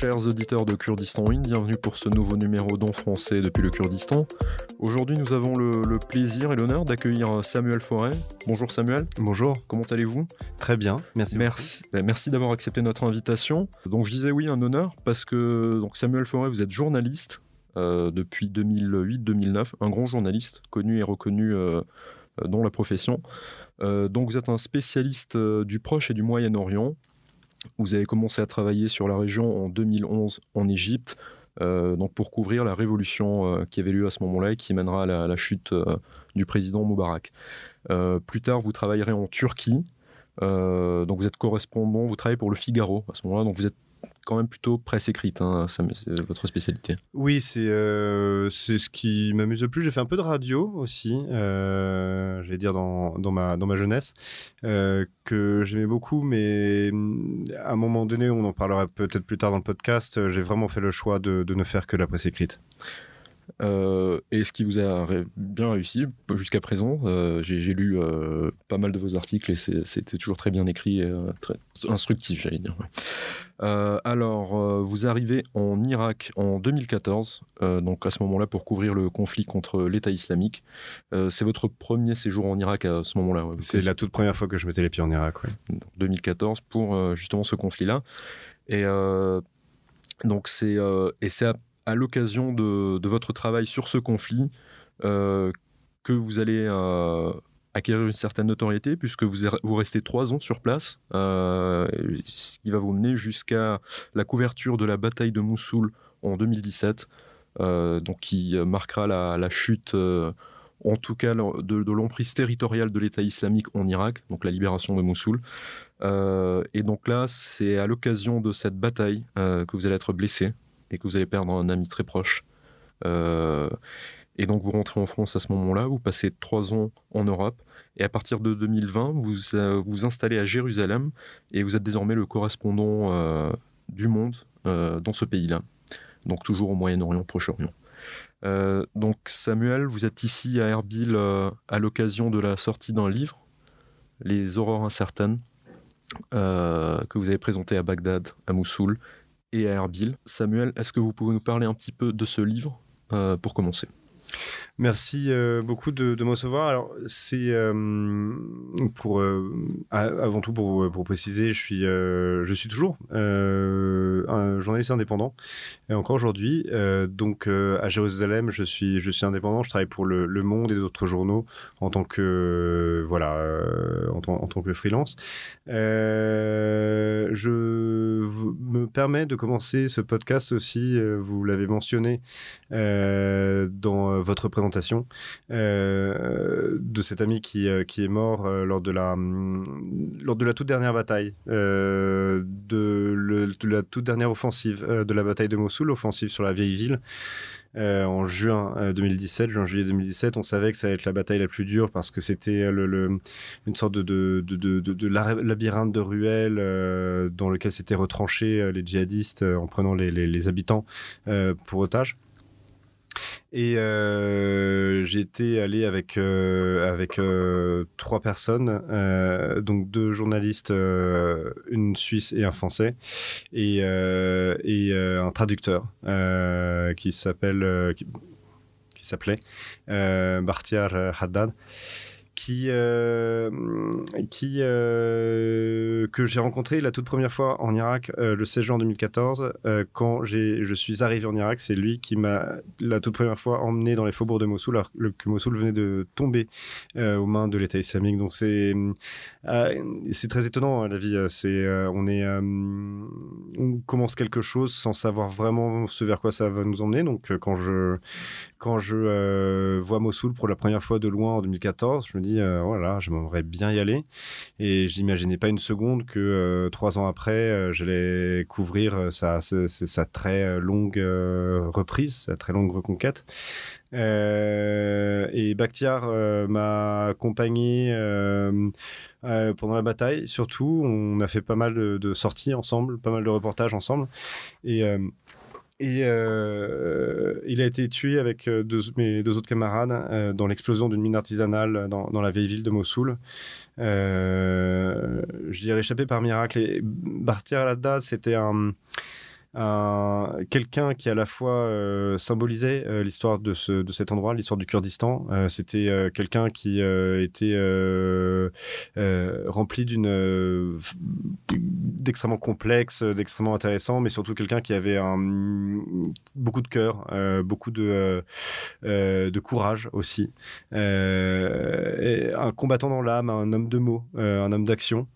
Chers auditeurs de Kurdistan Win, bienvenue pour ce nouveau numéro d'On français depuis le Kurdistan. Aujourd'hui, nous avons le, plaisir et l'honneur d'accueillir Samuel Forêt. Bonjour Samuel. Bonjour. Comment allez-vous? Très bien, merci. Merci, ben, merci d'avoir accepté notre invitation. Donc je disais oui, un honneur parce que donc Samuel Forêt, vous êtes journaliste euh, depuis 2008-2009, un grand journaliste connu et reconnu euh, dans la profession. Euh, donc vous êtes un spécialiste du Proche et du Moyen-Orient. Vous avez commencé à travailler sur la région en 2011 en Égypte, euh, donc pour couvrir la révolution euh, qui avait lieu à ce moment-là et qui mènera à la, chute euh, du président Moubarak. plus tard, vous travaillerez en Turquie. donc vous êtes correspondant, vous travaillez pour le Figaro à ce moment-là, donc vous êtes quand même plutôt presse écrite, hein, c'est votre spécialité. Oui, c'est euh, c'est ce qui m'amuse le plus. J'ai fait un peu de radio aussi, euh, j'allais dire dans, dans, ma, dans ma jeunesse, euh, que j'aimais beaucoup, mais mm, à un moment donné, on en parlera peut-être plus tard dans le podcast, j'ai vraiment fait le choix de, de ne faire que la presse écrite. Euh, et ce qui vous a bien réussi jusqu'à présent, euh, j'ai lu euh, pas mal de vos articles et c'était toujours très bien écrit et très instructif, j'allais dire. alors, vous arrivez en Irak en 2014, donc à ce moment-là pour couvrir le conflit contre l'État islamique. C'est votre premier séjour en Irak à ce moment-là. C'est la toute première fois que je mettais les pieds en Irak, oui. 2014 pour justement ce conflit-là. Et donc c'est et c'est à l'occasion de, votre travail sur ce conflit euh, que vous allez euh, acquérir une certaine notoriété puisque vous, restez trois ans sur place, euh, ce qui va vous mener jusqu'à la couverture de la bataille de Mossoul en 2017, donc qui marquera la, chute, en tout cas de, l'emprise territoriale de l'État islamique en Irak, donc la libération de Mossoul. et donc là, c'est à l'occasion de cette bataille que vous allez être blessé et que vous allez perdre un ami très proche. Euh, et donc vous rentrez en France à ce moment-là, vous passez trois ans en Europe, et à partir de 2020, vous euh, vous installez à Jérusalem, et vous êtes désormais le correspondant euh, du monde dans ce pays-là, donc toujours au Moyen-Orient, Proche-Orient. donc Samuel, vous êtes ici à Erbil à l'occasion de la sortie d'un livre, Les Aurores incertaines, que vous avez présenté à Bagdad, à Mossoul et à Erbil. Samuel, est-ce que vous pouvez nous parler un petit peu de ce livre euh, pour commencer? Merci euh, beaucoup de, me recevoir. Alors, c'est euh, pour avant tout pour, préciser, je suis je suis toujours un journaliste indépendant et encore aujourd'hui. donc à Jérusalem, je suis je suis indépendant. Je travaille pour le, Monde et d'autres journaux en tant que voilà en, tant que freelance. Me permets de commencer ce podcast aussi. vous l'avez mentionné dans votre présentation euh, de cet ami qui, euh, qui est mort euh, lors, de la, hum, lors de la toute dernière bataille, de, la toute dernière offensive de la bataille de Mossoul, offensive sur la vieille ville. En juin 2017, juin-juillet 2017, on savait que ça allait être la bataille la plus dure parce que c'était le, une sorte de, de, de, de labyrinthe de ruelles dans lequel s'étaient retranchés les djihadistes en prenant les, les, les habitants pour otages. Et euh, j'étais allé avec euh, avec euh, trois personnes, euh, donc deux journalistes, une Suisse et un Français, et et un traducteur qui s'appelle qui, qui s'appelait Bartiar Haddad qui, euh, qui euh, que j'ai rencontré la toute première fois en Irak euh, le 16 juin 2014 quand je suis arrivé en Irak c'est lui qui m'a la toute première fois emmené dans les faubourgs de Mossoul alors que Mossoul venait de tomber aux mains de l'État islamique. Donc c'est c'est très étonnant hein, la vie c'est on est on commence quelque chose sans savoir vraiment ce vers quoi ça va nous emmener. Donc quand je quand je vois Mossoul pour la première fois de loin en 2014 je me dis voilà, euh, j'aimerais bien y aller. Et je n'imaginais pas une seconde que euh, trois ans après, euh, j'allais couvrir sa, sa, très longue reprise, sa très longue reconquête. et Bakhtiar m'a accompagné pendant la bataille, surtout. On a fait pas mal de, de, sorties ensemble, pas mal de reportages ensemble. Et et euh, il a été tué avec euh, deux, mes deux autres camarades euh, dans l'explosion d'une mine artisanale dans, dans, la vieille ville de Mossoul. je dirais échappé par miracle. Et Bartier al-Haddad, c'était un, quelqu'un qui à la fois symbolisait l'histoire de, ce, de cet endroit, l'histoire du Kurdistan. C'était quelqu'un qui était rempli d'une d'extrêmement complexe, d'extrêmement intéressant, mais surtout quelqu'un qui avait beaucoup de cœur, beaucoup de, de courage aussi. un combattant dans l'âme, un homme de mots, un homme d'action.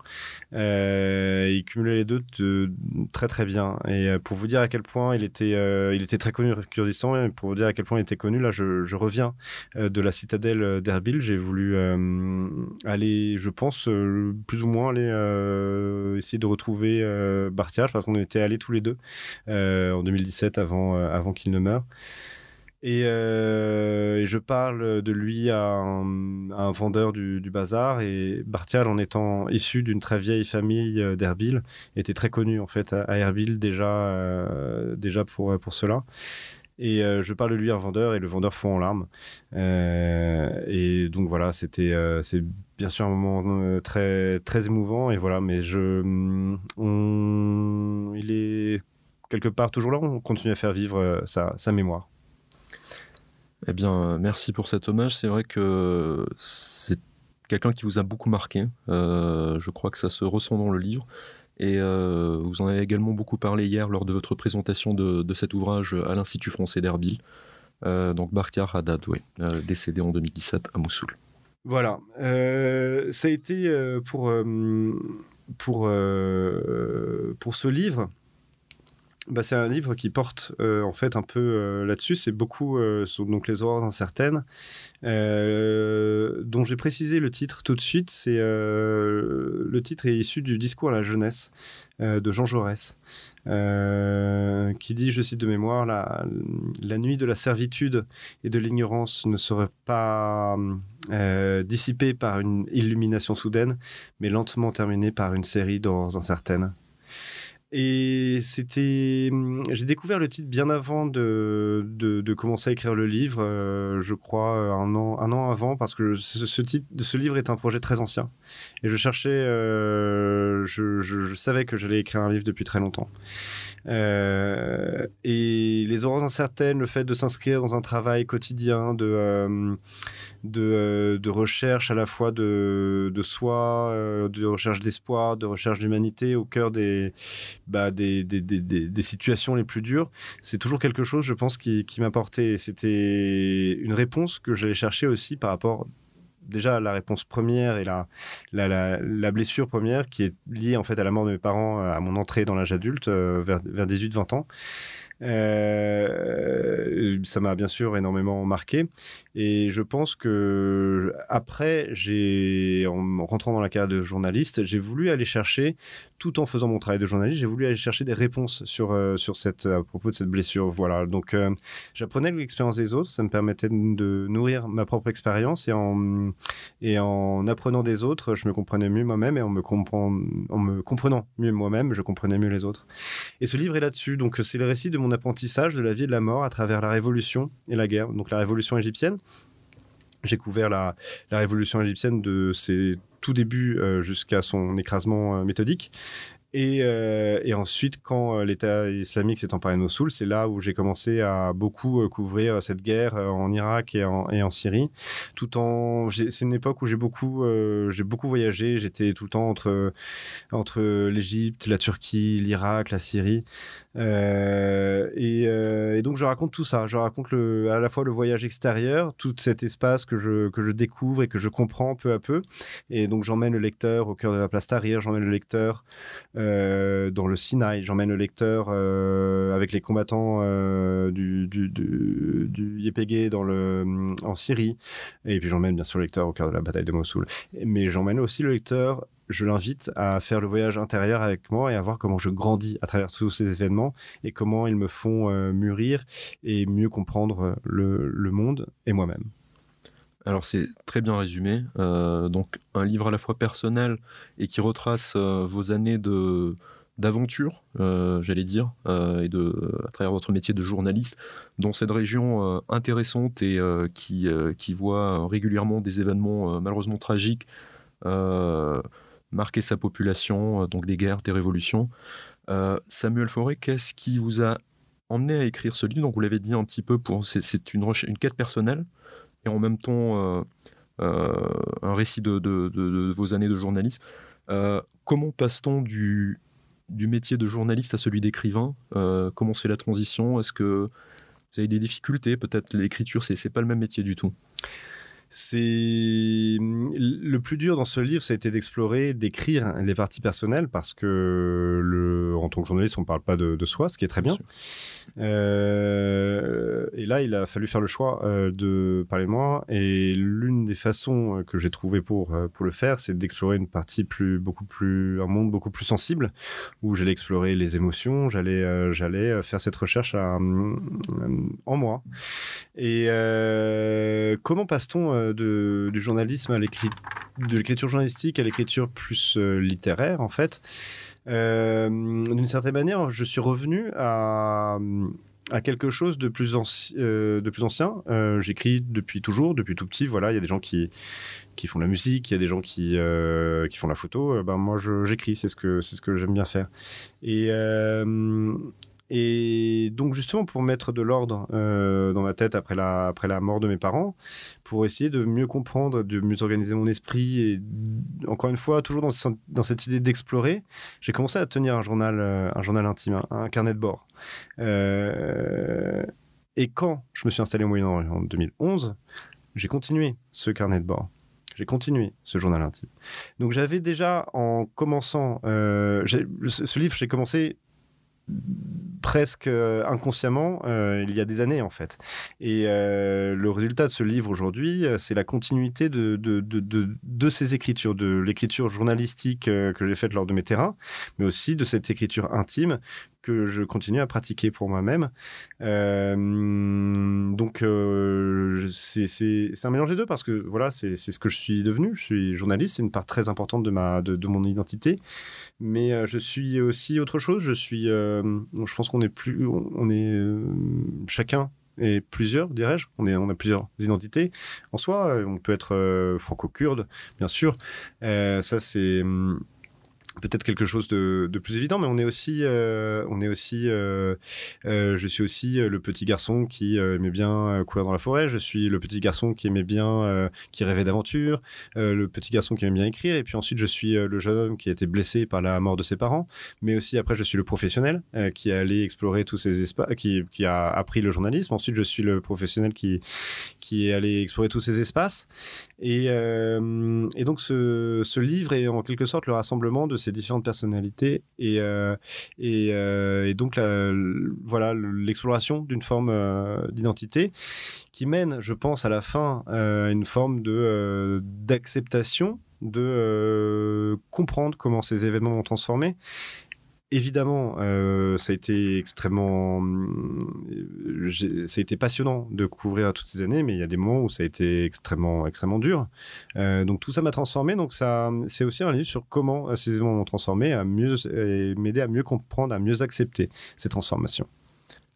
Il cumulait les deux de, très très bien. Et pour vous dire à quel point il était, il était très connu Kurdistan, et pour vous dire à quel point il était connu, là je, je reviens de la citadelle d'Erbil. J'ai voulu aller, je pense, plus ou moins aller essayer de retrouver euh, Bartiage parce qu'on était allés tous les deux en 2017 avant, avant qu'il ne meure. Euh, et, je parle de lui à un, vendeur du, bazar. Et Bartial, en étant issu d'une très vieille famille euh, d'Erbil, était très connu en fait à, Erbil déjà, euh, déjà pour, pour cela. Et je parle de lui à un vendeur et le vendeur fond en larmes. et donc voilà, c'était c'est bien sûr un moment très très émouvant et voilà, mais je on, il est quelque part toujours là. On continue à faire vivre sa, sa mémoire? Eh bien, merci pour cet hommage. C'est vrai que c'est quelqu'un qui vous a beaucoup marqué. Euh, je crois que ça se ressent dans le livre. Et euh, vous en avez également beaucoup parlé hier lors de votre présentation de, cet ouvrage à l'Institut français d'Erbil. Euh, donc Barkhtiar Haddad, décédé en 2017 à Mossoul. Voilà. ça a été pour, pour, pour ce livre bah, c'est un livre qui porte euh, en fait un peu euh, là-dessus. C'est beaucoup euh, sur donc les horreurs incertaines, dont j'ai précisé le titre tout de suite. C'est le titre est issu du discours à la jeunesse de Jean Jaurès, qui dit, je cite de mémoire, la, la nuit de la servitude et de l'ignorance ne serait pas dissipée par une illumination soudaine, mais lentement terminée par une série d'horreurs incertaines. Et c'était. Hum, j'ai découvert le titre bien avant de, de, commencer à écrire le livre, euh, je crois un an, un an avant, parce que ce, titre de ce livre est un projet très ancien. Et je cherchais. Euh, je, je, savais que j'allais écrire un livre depuis très longtemps. Euh, et les horreurs incertaines, le fait de s'inscrire dans un travail quotidien, de euh, de, recherche à la fois de, soi, euh, de recherche d'espoir, de recherche d'humanité au cœur des, bah, des, des, situations les plus dures. C'est toujours quelque chose, je pense, qui, qui m'apportait. C'était une réponse que j'allais chercher aussi par rapport déjà la réponse première et la, la, la, blessure première qui est liée en fait à la mort de mes parents à mon entrée dans l'âge adulte euh, vers, vers 18-20 ans. Euh, ça m'a bien sûr énormément marqué. Et je pense que après, en rentrant dans la carrière de journaliste, j'ai voulu aller chercher, tout en faisant mon travail de journaliste, j'ai voulu aller chercher des réponses sur, euh, sur cette, à propos de cette blessure. Voilà. Donc, euh, j'apprenais l'expérience des autres. Ça me permettait de nourrir ma propre expérience et en, et en apprenant des autres, je me comprenais mieux moi-même et en me, en me comprenant mieux moi-même, je comprenais mieux les autres. Et ce livre est là-dessus. Donc, c'est le récit de mon apprentissage de la vie et de la mort à travers la révolution et la guerre. Donc, la révolution égyptienne j'ai couvert la, révolution égyptienne de ses tout débuts euh, jusqu'à son écrasement euh, méthodique. Euh, et, ensuite, quand l'État islamique s'est emparé de Mossoul, c'est là où j'ai commencé à beaucoup couvrir cette guerre en Irak et en, Syrie. Tout en, c'est une époque où j'ai beaucoup, j'ai beaucoup voyagé. J'étais tout le temps entre entre l'Égypte, la Turquie, l'Irak, la Syrie. Euh, euh, et, donc je raconte tout ça. Je raconte à la fois le voyage extérieur, tout cet espace que je, que je découvre et que je comprends peu à peu. Et donc j'emmène le lecteur au cœur de la place Tahrir, j'emmène le lecteur euh, dans le Sinaï, j'emmène le lecteur avec les combattants du, du, du, dans le, en Syrie. Et puis j'emmène bien sûr le lecteur au cœur de la bataille de Mossoul. Mais j'emmène aussi le lecteur je l'invite à faire le voyage intérieur avec moi et à voir comment je grandis à travers tous ces événements et comment ils me font euh, mûrir et mieux comprendre euh, le, monde et moi-même. Alors c'est très bien résumé. Euh, donc un livre à la fois personnel et qui retrace vos années de d'aventure, j'allais dire, et de à travers votre métier de journaliste dans cette région intéressante et qui qui voit régulièrement des événements malheureusement tragiques marquer sa population, euh, donc des guerres, des révolutions. Samuel Forêt, qu'est-ce qui vous a emmené à écrire ce livre? Donc vous l'avez dit un petit peu, pour c'est une, une quête personnelle et en même temps un récit de, vos années de journaliste. comment passe-t-on du, du métier de journaliste à celui d'écrivain? Comment c'est la transition? Est-ce que vous avez des difficultés? Peut-être l'écriture, c'est pas le même métier du tout. C'est le plus dur dans ce livre, ça a été d'explorer, d'écrire les parties personnelles parce que le, en tant que journaliste, on ne parle pas de, soi, ce qui est très bien. Euh, et là, il a fallu faire le choix euh, de parler de moi. Et l'une des façons que j'ai trouvé pour euh, pour le faire, c'est d'explorer une partie plus, beaucoup plus, un monde beaucoup plus sensible où j'allais explorer les émotions, j'allais j'allais faire cette recherche en moi. Et comment passe-t-on de, du journalisme à l'écriture, journalistique à l'écriture plus euh, littéraire, en fait. Euh, d'une certaine manière, je suis revenu à, quelque chose de plus, euh, de plus ancien. J'écris depuis toujours, depuis tout petit. Voilà, il y a des gens qui, qui font la musique, il y a des gens qui, qui font la photo. ben moi, j'écris, c'est ce que ce que j'aime bien faire. Et et donc justement pour mettre de l'ordre euh, dans ma tête après la, après la mort de mes parents, pour essayer de mieux comprendre, de mieux organiser mon esprit, et encore une fois, toujours dans, dans cette idée d'explorer, j'ai commencé à tenir un journal, euh, un journal intime, un, carnet de bord. Euh, et quand je me suis installé au Moyen-Orient en 2011, j'ai continué ce carnet de bord j'ai continué ce journal intime. Donc j'avais déjà, en commençant, ce livre, j'ai commencé presque euh, inconsciemment euh, il y a des années en fait. Et euh, le résultat de ce livre aujourd'hui, c'est la continuité de, de, de, de, ces écritures, de l'écriture journalistique que j'ai faite lors de mes terrains, mais aussi de cette écriture intime que je continue à pratiquer pour moi-même. donc c'est un mélange des deux parce que voilà, c'est ce que je suis devenu. Je suis journaliste, c'est une part très importante de, ma, de, mon identité mais je suis aussi autre chose. Je suis, je pense qu'on est plus, on est euh, chacun et plusieurs, dirais-je. On, est, on a plusieurs identités en soi. On peut être euh, franco-kurde, bien sûr. Euh, ça, c'est hum, peut-être quelque chose de, plus évident, mais on est aussi, euh, on est aussi, euh, euh, je suis aussi le petit garçon qui aimait bien courir dans la forêt. Je suis le petit garçon qui aimait bien, qui rêvait d'aventure, le petit garçon qui aimait bien écrire. Et puis ensuite, je suis le jeune homme qui a été blessé par la mort de ses parents, mais aussi après, je suis le professionnel qui a allé explorer tous ces espaces, qui, a appris le journalisme. Ensuite, je suis le professionnel qui, qui est allé explorer tous ces espaces. Et, et donc, ce, livre est en quelque sorte le rassemblement de ces différentes personnalités et, euh, euh, donc voilà l'exploration d'une forme euh, d'identité qui mène, je pense, à la fin à une forme d'acceptation de comprendre comment ces événements ont transformé évidemment, euh, ça a été extrêmement, euh, ça a été passionnant de couvrir toutes ces années, mais il y a des moments où ça a été extrêmement, extrêmement dur. Euh, donc tout ça m'a transformé. Donc ça, c'est aussi un livre sur comment ces événements m'ont transformé, à mieux m'aider à mieux comprendre, à mieux accepter ces transformations.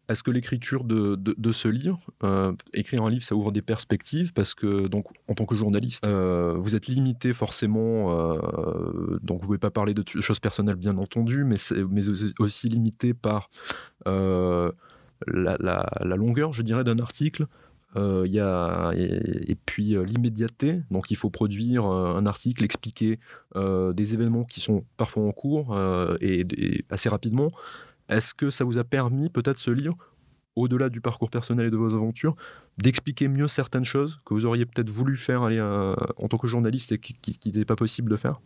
Est-ce que l'écriture de, de, ce livre, euh, écrire un livre, ça ouvre des perspectives parce que, donc, en tant que journaliste, euh, vous êtes limité forcément, euh, donc vous pouvez pas parler de choses personnelles, bien entendu, mais, mais aussi limité par la, la, longueur, je dirais, d'un article. Y a, et, puis l'immédiateté, donc il faut produire un article, expliquer des événements qui sont parfois en cours et assez rapidement. Est-ce que ça vous a permis, peut-être, ce livre, au-delà du parcours personnel et de vos aventures, d'expliquer mieux certaines choses que vous auriez peut-être voulu faire euh, en tant que journaliste et qui, n'était pas possible de faire?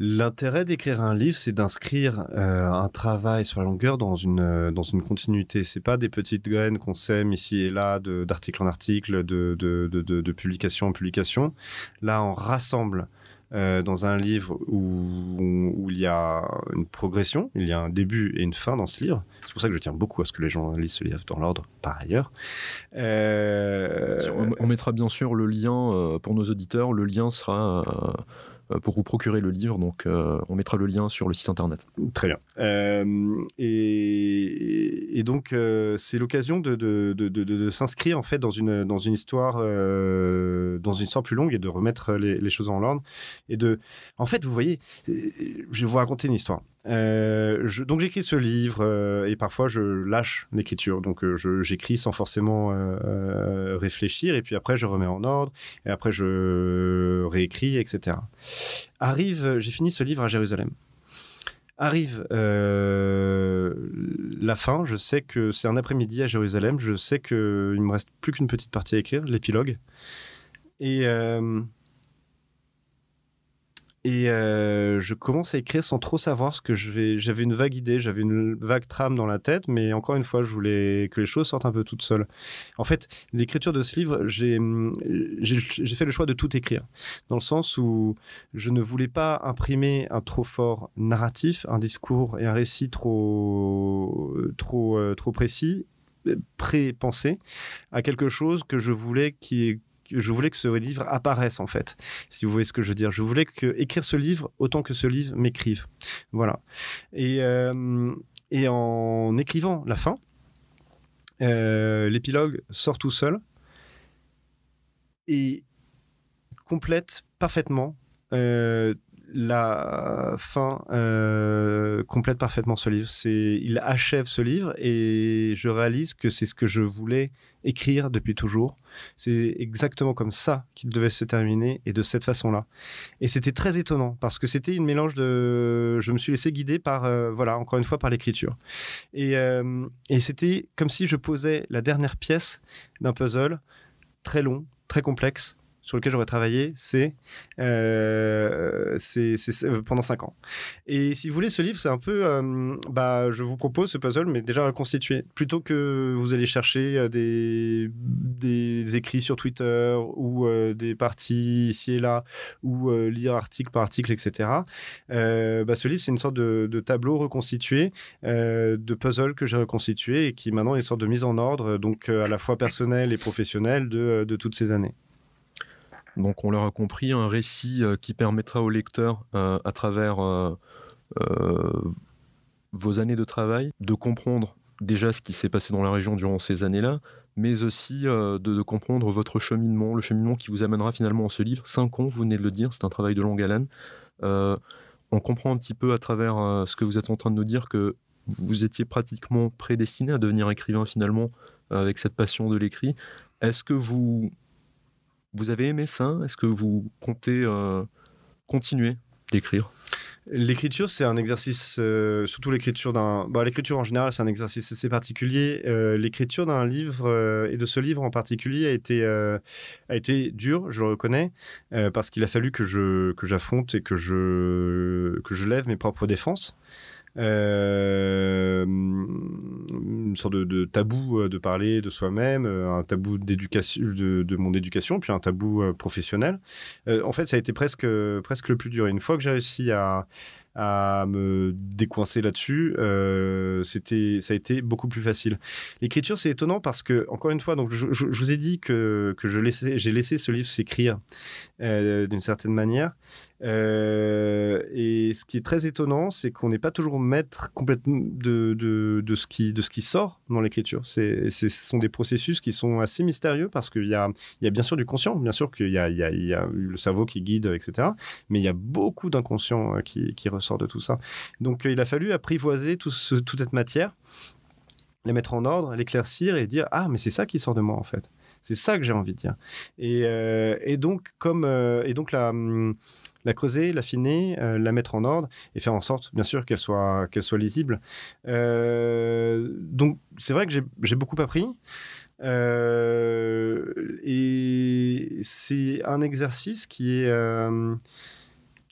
L'intérêt d'écrire un livre, c'est d'inscrire euh, un travail sur la longueur dans une, euh, dans une continuité. C'est pas des petites graines qu'on sème ici et là, d'article en article, de, de, publication en publication. Là, on rassemble euh, dans un livre où, il y a une progression, il y a un début et une fin dans ce livre. C'est pour ça que je tiens beaucoup à ce que les gens lisent ce livre dans l'ordre, par ailleurs. Euh... On, mettra bien sûr le lien euh, pour nos auditeurs. Le lien sera pour vous procurer le livre. Donc, euh, on mettra le lien sur le site internet. Très bien. Euh, et, donc, c'est l'occasion de, s'inscrire en fait dans une, dans une histoire, dans une histoire plus longue et de remettre les, les choses en ordre. Et de, en fait, vous voyez, je vais vous raconter une histoire. Je, donc j'écris ce livre et parfois je lâche l'écriture. Donc j'écris sans forcément réfléchir et puis après je remets en ordre et après je réécris, etc. Arrive, j'ai fini ce livre à Jérusalem. Arrive euh, la fin, je sais que c'est un après-midi à Jérusalem, je sais qu'il ne me reste plus qu'une petite partie à écrire, l'épilogue. Et euh, et euh, je commence à écrire sans trop savoir ce que je vais. J'avais une vague idée, j'avais une vague trame dans la tête, mais encore une fois, je voulais que les choses sortent un peu toutes seules. En fait, l'écriture de ce livre, j'ai fait le choix de tout écrire, dans le sens où je ne voulais pas imprimer un trop fort narratif, un discours et un récit trop, trop, euh, trop précis pré-pensé à quelque chose que je voulais qui, je voulais que ce livre apparaisse en fait, si vous voyez ce que je veux dire. Je voulais que écrire ce livre autant que ce livre m'écrive. Voilà. Et, euh, et en écrivant la fin, euh, l'épilogue sort tout seul et complète parfaitement euh, la fin euh, complète parfaitement ce livre. C'est, il achève ce livre et je réalise que c'est ce que je voulais écrire depuis toujours. C'est exactement comme ça qu'il devait se terminer et de cette façon-là. Et c'était très étonnant parce que c'était une mélange de. Je me suis laissé guider par, euh, voilà, encore une fois, par l'écriture. Et, euh, et c'était comme si je posais la dernière pièce d'un puzzle très long, très complexe sur lequel j'aurais travaillé, c'est euh, euh, pendant 5 ans. Et si vous voulez, ce livre, c'est un peu, euh, bah, je vous propose ce puzzle, mais déjà reconstitué. Plutôt que vous allez chercher des, des écrits sur Twitter ou des parties ici et là, ou lire article par article, etc. Bah, ce livre, c'est une sorte de, tableau reconstitué, de puzzle que j'ai reconstitué et qui maintenant est une sorte de mise en ordre, donc à la fois personnelle et professionnelle de, de toutes ces années. Donc on l'aura compris, un récit euh, qui permettra au lecteur, euh, à travers euh, vos années de travail, de comprendre déjà ce qui s'est passé dans la région durant ces années-là, mais aussi de, comprendre votre cheminement, le cheminement qui vous amènera finalement en ce livre. Cinq ans, vous venez de le dire, c'est un travail de longue haleine. on comprend un petit peu à travers ce que vous êtes en train de nous dire que vous étiez pratiquement prédestiné à devenir écrivain finalement avec cette passion de l'écrit. Est-ce que vous vous avez aimé ça? Est-ce que vous comptez euh, continuer d'écrire? L'écriture, c'est un exercice, euh, surtout l'écriture d'un. Bah, l'écriture en général, c'est un exercice assez particulier. Euh, l'écriture d'un livre et de ce livre en particulier a été, a été dur, je le reconnais, parce qu'il a fallu que je que j'affronte et que je que je lève mes propres défenses. Euh, une sorte de, tabou euh, de parler de soi-même, euh, un tabou d'éducation, de, mon éducation, puis un tabou professionnel. en fait, ça a été presque, presque le plus dur. une fois que j'ai réussi à, à me décoincer là-dessus, c'était, ça a été beaucoup plus facile. L'écriture, c'est étonnant parce que, encore une fois, donc je, vous ai dit que, que je laissais, j'ai laissé ce livre s'écrire d'une certaine manière. Euh, et ce qui est très étonnant, c'est qu'on n'est pas toujours maître complètement de, de, de, ce, qui, de ce qui sort dans l'écriture. Ce sont des processus qui sont assez mystérieux parce qu'il y a, il y a bien sûr du conscient, bien sûr qu'il y a, il y, a, le cerveau qui guide, etc. Mais il y a beaucoup d'inconscient euh, qui, qui, ressort de tout ça. Donc euh, il a fallu apprivoiser tout toute cette matière, la mettre en ordre, l'éclaircir et dire Ah, mais c'est ça qui sort de moi en fait. C'est ça que j'ai envie de dire. Et, et donc, comme, et donc la, hum, creuser, l'affiner, euh, la mettre en ordre et faire en sorte, bien sûr, qu'elle soit, qu'elle soit lisible. Euh, donc, c'est vrai que j'ai beaucoup appris. Euh, et c'est un exercice qui est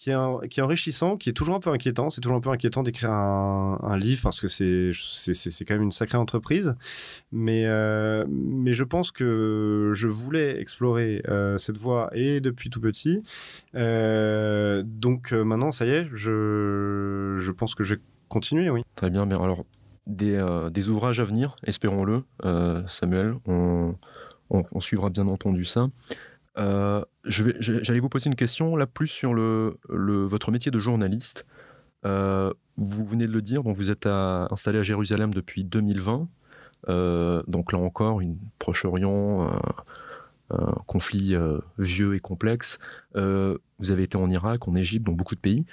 qui est, enrichissant, qui est toujours un peu inquiétant. C'est toujours un peu inquiétant d'écrire un, livre parce que c'est, quand même une sacrée entreprise. Mais, euh, mais je pense que je voulais explorer euh, cette voie et depuis tout petit. Euh, donc maintenant, ça y est, je, je pense que je vais continuer, oui. Très bien, bien. Alors, des, des ouvrages à venir, espérons-le, Samuel. On, suivra bien entendu ça. Euh, j'allais vous poser une question là plus sur le, votre métier de journaliste. Euh, vous venez de le dire, donc vous êtes installé à Jérusalem depuis 2020. Euh, donc là encore, une Proche-Orient, un conflit vieux et complexe. vous avez été en Irak, en Égypte, dans beaucoup de pays.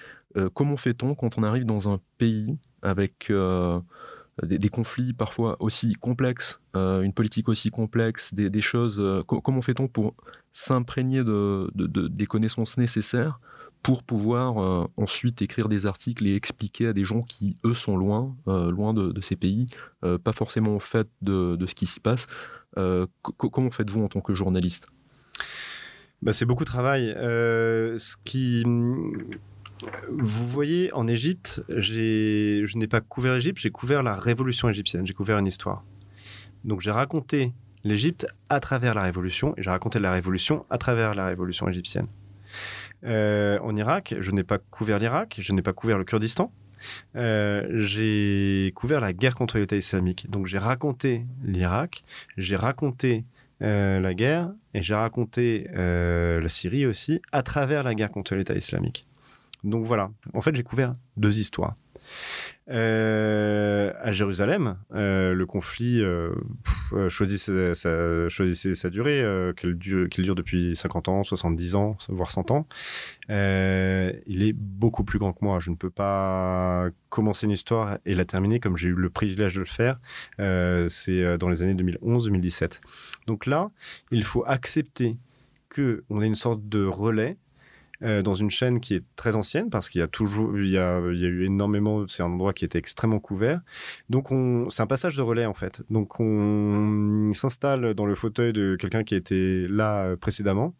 comment fait-on quand on arrive dans un pays avec des, conflits parfois aussi complexes, une politique aussi complexe, des, choses. comment fait-on pour s'imprégner de, des connaissances nécessaires pour pouvoir euh, ensuite écrire des articles et expliquer à des gens qui, eux, sont loin, euh, loin de, ces pays, euh, pas forcément au fait de, ce qui s'y passe. comment faites-vous en tant que journaliste? Bah, C'est beaucoup de travail. ce qui... Vous voyez, en Égypte, je n'ai pas couvert l'Égypte, j'ai couvert la révolution égyptienne, j'ai couvert une histoire. Donc j'ai raconté l'Égypte à travers la révolution et j'ai raconté la révolution à travers la révolution égyptienne. Euh, en Irak, je n'ai pas couvert l'Irak, je n'ai pas couvert le Kurdistan. Euh, j'ai couvert la guerre contre l'État islamique. Donc j'ai raconté l'Irak, j'ai raconté euh, la guerre et j'ai raconté la Syrie aussi à travers la guerre contre l'État islamique. Donc voilà, en fait j'ai couvert deux histoires. Euh, à Jérusalem, euh, le conflit euh, choisissait, sa, choisissait, sa, durée, qu'il dure, dure, depuis 50 ans, 70 ans, voire 100 ans. il est beaucoup plus grand que moi. Je ne peux pas commencer une histoire et la terminer comme j'ai eu le privilège de le faire. C'est dans les années 2011-2017. Donc là, il faut accepter qu'on ait une sorte de relais euh, dans une chaîne qui est très ancienne parce qu'il y a toujours, il y a, eu énormément, c'est un endroit qui était extrêmement couvert. Donc on, c'est un passage de relais en fait. Donc on s'installe dans le fauteuil de quelqu'un qui était là euh, précédemment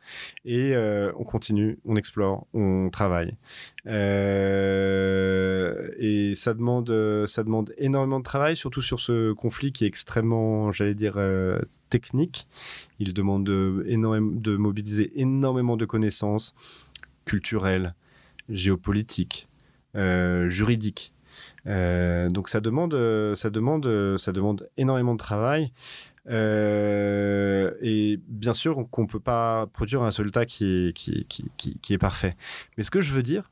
et euh, on continue, on explore, on travaille. et ça demande, ça demande énormément de travail, surtout sur ce conflit qui est extrêmement, j'allais dire, technique. Il demande de, de mobiliser énormément de connaissances, culturelle, géopolitique, euh, juridique. Euh, donc ça demande, ça demande, ça demande énormément de travail. Euh, et bien sûr qu'on peut pas produire un résultat qui est, qui, qui, qui, est parfait. Mais ce que je veux dire,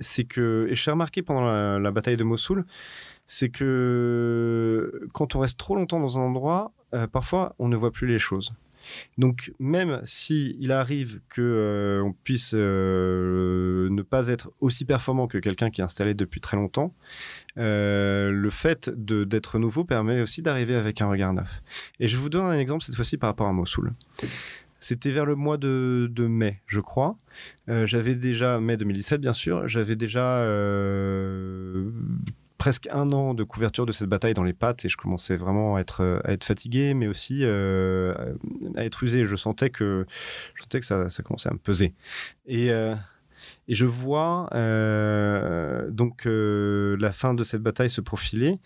c'est que, et j'ai remarqué pendant la, bataille de Mossoul, c'est que quand on reste trop longtemps dans un endroit, parfois on ne voit plus les choses. Donc même si il arrive que euh, on puisse euh, ne pas être aussi performant que quelqu'un qui est installé depuis très longtemps, euh, le fait d'être nouveau permet aussi d'arriver avec un regard neuf. Et je vous donne un exemple cette fois-ci par rapport à Mossoul. C'était vers le mois de, mai, je crois. j'avais déjà, mai 2017 bien sûr, j'avais déjà presque un an de couverture de cette bataille dans les pattes et je commençais vraiment à être, être fatigué, mais aussi euh, à être usé. Je sentais que, je sentais que ça, ça commençait à me peser. Et, euh, et je vois euh, donc la fin de cette bataille se profiler.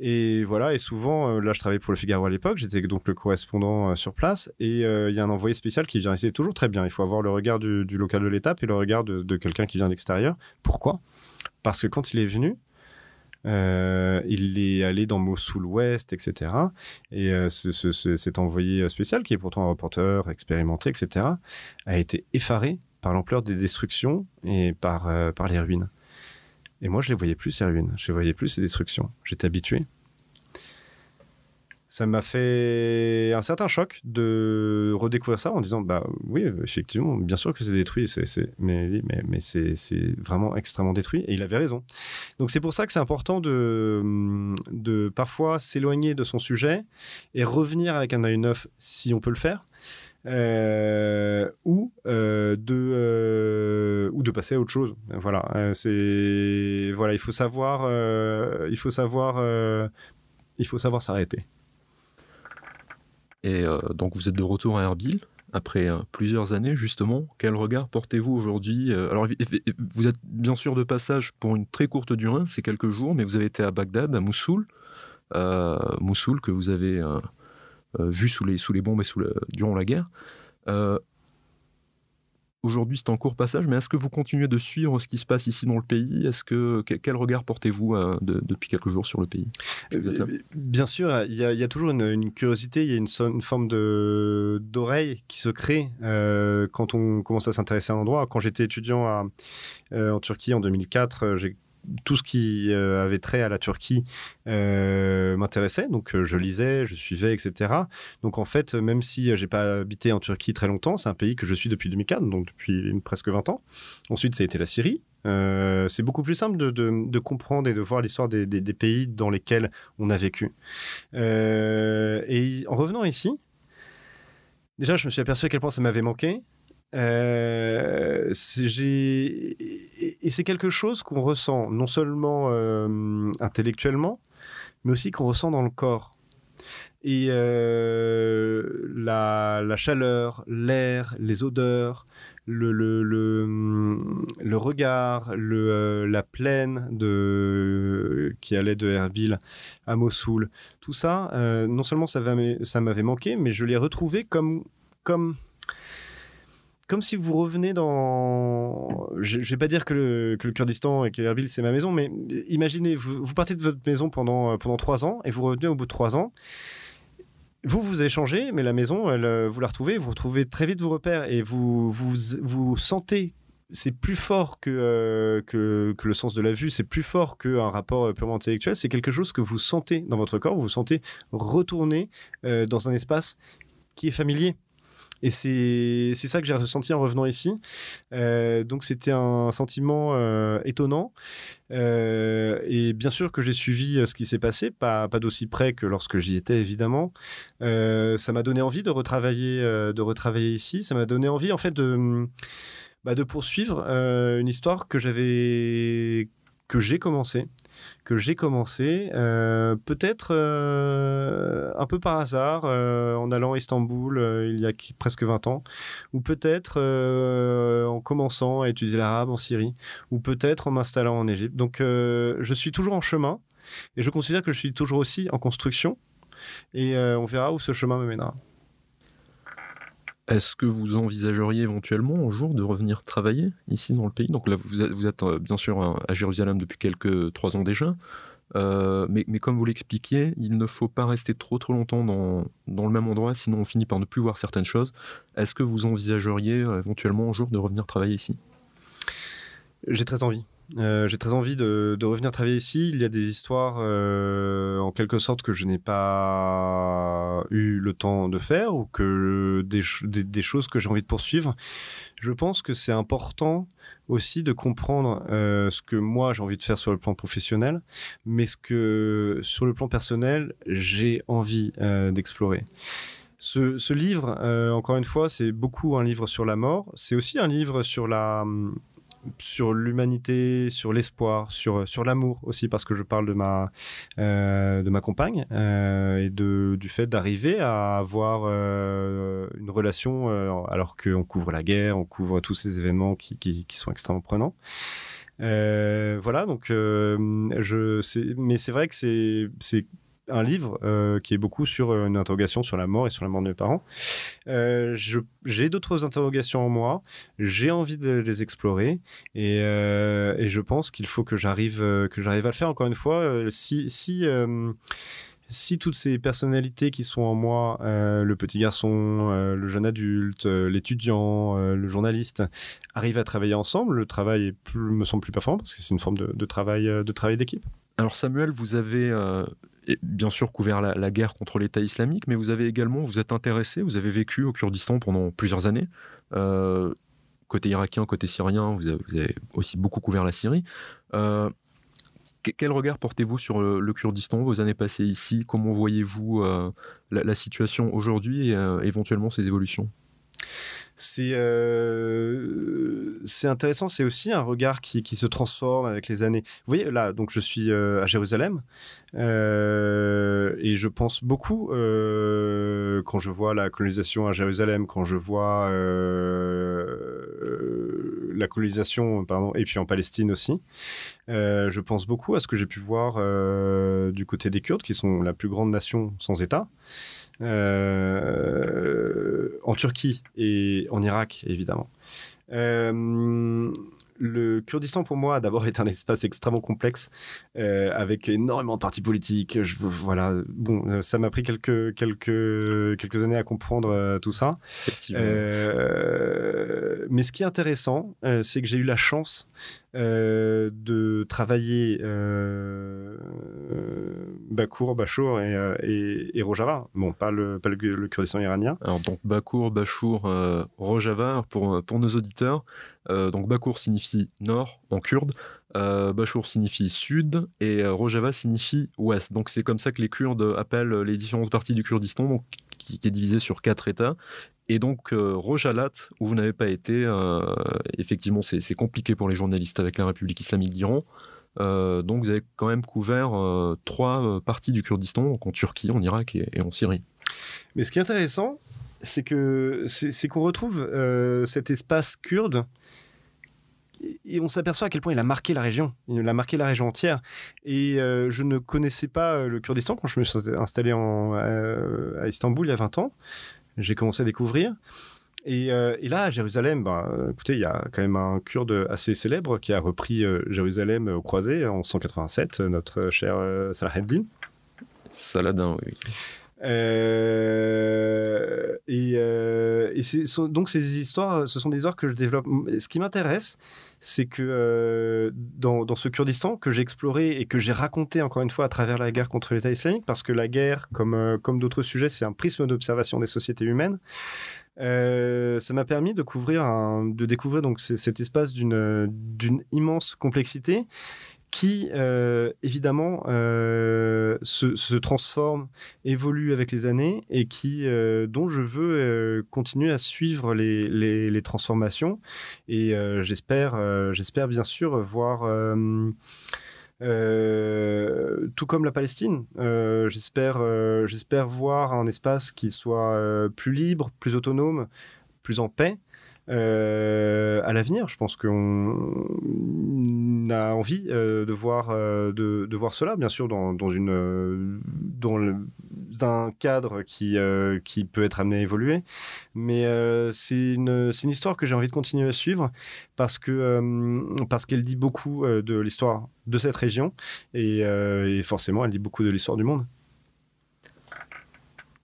Et voilà, et souvent, là, je travaillais pour le Figaro à l'époque, j'étais donc le correspondant sur place, et il y a un envoyé spécial qui vient. C'est toujours très bien. Il faut avoir le regard du, local de l'étape et le regard de, de quelqu'un qui vient de l'extérieur. Pourquoi? Parce que quand il est venu, euh, il est allé dans Mossoul Ouest, etc. Et euh, cet envoyé spécial, qui est pourtant un reporter expérimenté, etc., a été effaré par l'ampleur des destructions et par, euh, les ruines. Et moi, je les voyais plus, ces ruines. Je les voyais plus, ces destructions. J'étais habitué ça m'a fait un certain choc de redécouvrir ça en disant bah oui effectivement bien sûr que c'est détruit c'est mais mais, mais c'est vraiment extrêmement détruit et il avait raison. Donc c'est pour ça que c'est important de de parfois s'éloigner de son sujet et revenir avec un œil neuf si on peut le faire euh, ou euh, de euh, ou de passer à autre chose. Voilà c'est voilà il faut savoir il faut savoir il faut savoir s'arrêter et euh, donc vous êtes de retour à Erbil après euh, plusieurs années justement. Quel regard portez-vous aujourd'hui euh, Alors vous êtes bien sûr de passage pour une très courte durée, c'est quelques jours, mais vous avez été à Bagdad, à Mossoul, Mossoul que vous avez vu sous les, bombes et sous durant la guerre. Aujourd'hui, c'est en court passage, mais est-ce que vous continuez de suivre ce qui se passe ici dans le pays? Est-ce que quel regard portez-vous euh, depuis quelques jours sur le pays? Euh, Bien sûr, il y, a, toujours une, curiosité, il y a une, forme de d'oreille qui se crée euh, quand on commence à s'intéresser à un endroit. Quand j'étais étudiant en Turquie en 2004, j'ai tout ce qui avait trait à la Turquie m'intéressait. Donc je lisais, je suivais, etc. Donc en fait, même si j'ai pas habité en Turquie très longtemps, c'est un pays que je suis depuis 2004, donc depuis presque 20 ans. Ensuite, ça a été la Syrie. c'est beaucoup plus simple de, comprendre et de voir l'histoire des, des, pays dans lesquels on a vécu. et en revenant ici, déjà, je me suis aperçu à quel point ça m'avait manqué. Euh, et c'est quelque chose qu'on ressent non seulement euh, intellectuellement, mais aussi qu'on ressent dans le corps. Et euh, la, chaleur, l'air, les odeurs, le, regard, la plaine qui allait de Erbil à Mossoul, tout ça, non seulement ça m'avait manqué, mais je l'ai retrouvé comme comme si vous revenez dans. Je, ne vais pas dire que le, Kurdistan et que Erbil c'est ma maison, mais imaginez, vous, partez de votre maison pendant, euh, pendant trois ans et vous revenez au bout de trois ans. Vous, vous avez changé, mais la maison, elle, euh, vous la retrouvez, vous retrouvez très vite vos repères et vous vous, vous sentez c'est plus fort que, euh, que, que, le sens de la vue, c'est plus fort qu'un rapport purement intellectuel, c'est quelque chose que vous sentez dans votre corps, vous vous sentez retourner dans un espace qui est familier. Et c'est ça que j'ai ressenti en revenant ici. Euh, donc c'était un sentiment euh, étonnant. Euh, et bien sûr que j'ai suivi ce qui s'est passé, pas, pas d'aussi près que lorsque j'y étais évidemment. ça m'a donné envie de retravailler, de retravailler ici. Ça m'a donné envie en fait de, bah, de poursuivre une histoire que j'avais que j'ai commencé que j'ai commencé, euh, peut-être euh, un peu par hasard, euh, en allant à Istanbul il y a presque 20 ans, ou peut-être en commençant à étudier l'arabe en Syrie, ou peut-être en m'installant en Égypte. Donc je suis toujours en chemin, et je considère que je suis toujours aussi en construction, et on verra où ce chemin me mènera. Est-ce que vous envisageriez éventuellement un jour de revenir travailler ici dans le pays? Donc là, vous êtes, euh, bien sûr à Jérusalem depuis quelques trois ans déjà, euh, mais, comme vous l'expliquiez, il ne faut pas rester trop trop longtemps dans, le même endroit, sinon on finit par ne plus voir certaines choses. Est-ce que vous envisageriez euh, éventuellement un jour de revenir travailler ici? J'ai très envie. J'ai très envie de, revenir travailler ici. Il y a des histoires, en quelque sorte, que je n'ai pas eu le temps de faire ou que des, choses que j'ai envie de poursuivre. Je pense que c'est important aussi de comprendre euh, ce que moi j'ai envie de faire sur le plan professionnel, mais ce que sur le plan personnel j'ai envie d'explorer. Ce, ce livre, encore une fois, c'est beaucoup un livre sur la mort. C'est aussi un livre sur la sur l'humanité, sur l'espoir, sur, sur l'amour aussi, parce que je parle de ma, euh, de ma compagne euh, et de, du fait d'arriver à avoir euh, une relation alors qu'on couvre la guerre, on couvre tous ces événements qui, qui, qui sont extrêmement prenants. voilà, donc je, mais c'est vrai que c'est un livre euh, qui est beaucoup sur euh, une interrogation sur la mort et sur la mort de mes parents. Euh, j'ai d'autres interrogations en moi, j'ai envie de les explorer et, je pense qu'il faut que j'arrive que à le faire. Encore une fois, si si si toutes ces personnalités qui sont en moi, le petit garçon, le jeune adulte, l'étudiant, le journaliste, arrivent à travailler ensemble, le travail me semble plus performant parce que c'est une forme de travail de travail d'équipe. Alors Samuel, vous avez bien sûr couvert la, guerre contre l'État islamique, mais vous avez également, vous êtes intéressé, vous avez vécu au Kurdistan pendant plusieurs années. Euh, côté irakien, côté syrien, vous avez, aussi beaucoup couvert la Syrie. Euh, quel regard portez-vous sur le, Kurdistan, vos années passées ici? Comment voyez-vous euh, la, situation aujourd'hui et éventuellement ses évolutions? C'est euh, intéressant. C'est aussi un regard qui, qui, se transforme avec les années. Vous voyez, là, donc je suis euh, à Jérusalem euh, et je pense beaucoup quand je vois la colonisation à Jérusalem, quand je vois la colonisation, pardon, et puis en Palestine aussi. je pense beaucoup à ce que j'ai pu voir du côté des Kurdes, qui sont la plus grande nation sans État. Euh, en Turquie et en Irak, évidemment. Euh, le, Kurdistan, pour moi, d'abord été un espace extrêmement complexe, avec énormément de partis politiques. Je, voilà, bon, ça m'a pris quelques, quelques, quelques années à comprendre tout ça. mais ce qui est intéressant, c'est que j'ai eu la chance euh, de travailler euh, Bakour, Bachour et, euh, et, Rojava. Bon, pas le, pas le, Kurdistan iranien. Alors, donc Bakour, Bachour, Rojava, pour, pour nos auditeurs. donc Bakour signifie nord en kurde, Bachour signifie sud et Rojava signifie ouest. Donc c'est comme ça que les Kurdes appellent les différentes parties du Kurdistan, qui, est divisé sur quatre États. Et donc, euh, Rojalat, où vous n'avez pas été, euh, effectivement, c'est compliqué pour les journalistes avec la République islamique d'Iran. Euh, donc, vous avez quand même couvert trois parties du Kurdistan, donc en Turquie, en Irak et, en Syrie. Mais ce qui est intéressant, c'est qu'on retrouve cet espace kurde et on s'aperçoit à quel point il a marqué la région. Il a marqué la région entière. Et je ne connaissais pas le Kurdistan quand je me suis installé en, à Istanbul il y a 20 ans j'ai commencé à découvrir. Et, euh, là, à Jérusalem, bah, écoutez, il y a quand même un kurde assez célèbre qui a repris euh, Jérusalem au croisé en 187, notre cher euh, Salah Eddin. Saladin, oui. Euh, et, et donc ces histoires, ce sont des histoires que je développe. Ce qui m'intéresse, c'est que dans, dans, ce Kurdistan que j'ai exploré et que j'ai raconté encore une fois à travers la guerre contre l'État islamique, parce que la guerre, comme, comme d'autres sujets, c'est un prisme d'observation des sociétés humaines. ça m'a permis de, couvrir de découvrir donc cet espace d'une immense complexité qui euh, évidemment euh, se, transforme, évolue avec les années et qui, euh, dont je veux continuer à suivre les, transformations. Et j'espère, j'espère bien sûr voir. tout comme la Palestine, j'espère voir un espace qui soit plus libre, plus autonome, plus en paix, euh, à l'avenir. Je pense qu'on a envie euh, de, voir, euh, de, voir cela, bien sûr, dans, dans une, dans un cadre qui, qui peut être amené à évoluer. Mais c'est une, une, histoire que j'ai envie de continuer à suivre parce que parce qu'elle dit beaucoup de l'histoire de cette région et, forcément, elle dit beaucoup de l'histoire du monde.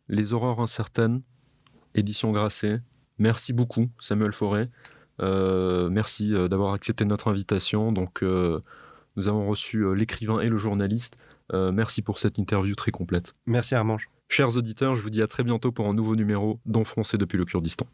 Les horreurs incertaines, édition Grasset, Merci beaucoup, Samuel Forêt. Euh, merci euh, d'avoir accepté notre invitation. Donc, euh, nous avons reçu l'écrivain et le journaliste. merci pour cette interview très complète. Merci Armange. Chers auditeurs, je vous dis à très bientôt pour un nouveau numéro d'En français depuis le Kurdistan.